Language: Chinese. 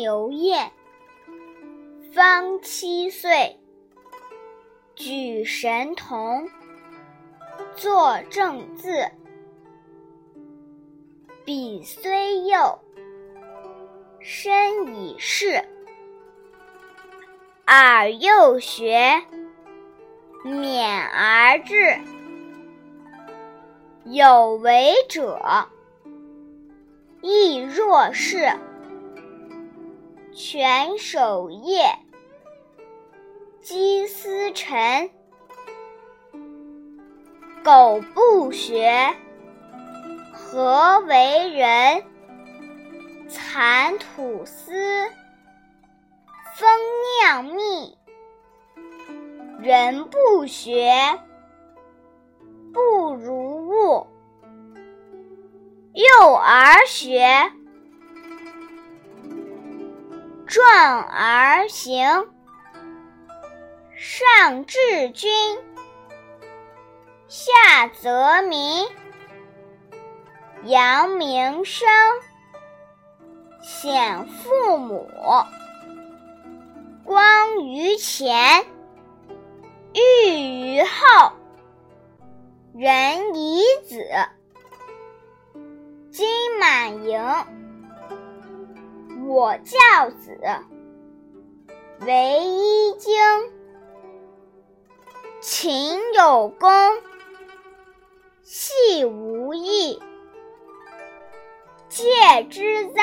刘晏，方七岁，举神童，作正字。彼虽幼，身已仕。尔幼学，勉而志。有为者，亦若是。全守夜，积思晨。苟不学，何为人？蚕吐丝，蜂酿蜜。人不学，不如物。幼儿学。壮而行，上治君，下则民，扬名声，显父母，光于前，裕于后，仁以子，金满盈。我教子，为一经，勤有功，戏无益，戒之哉，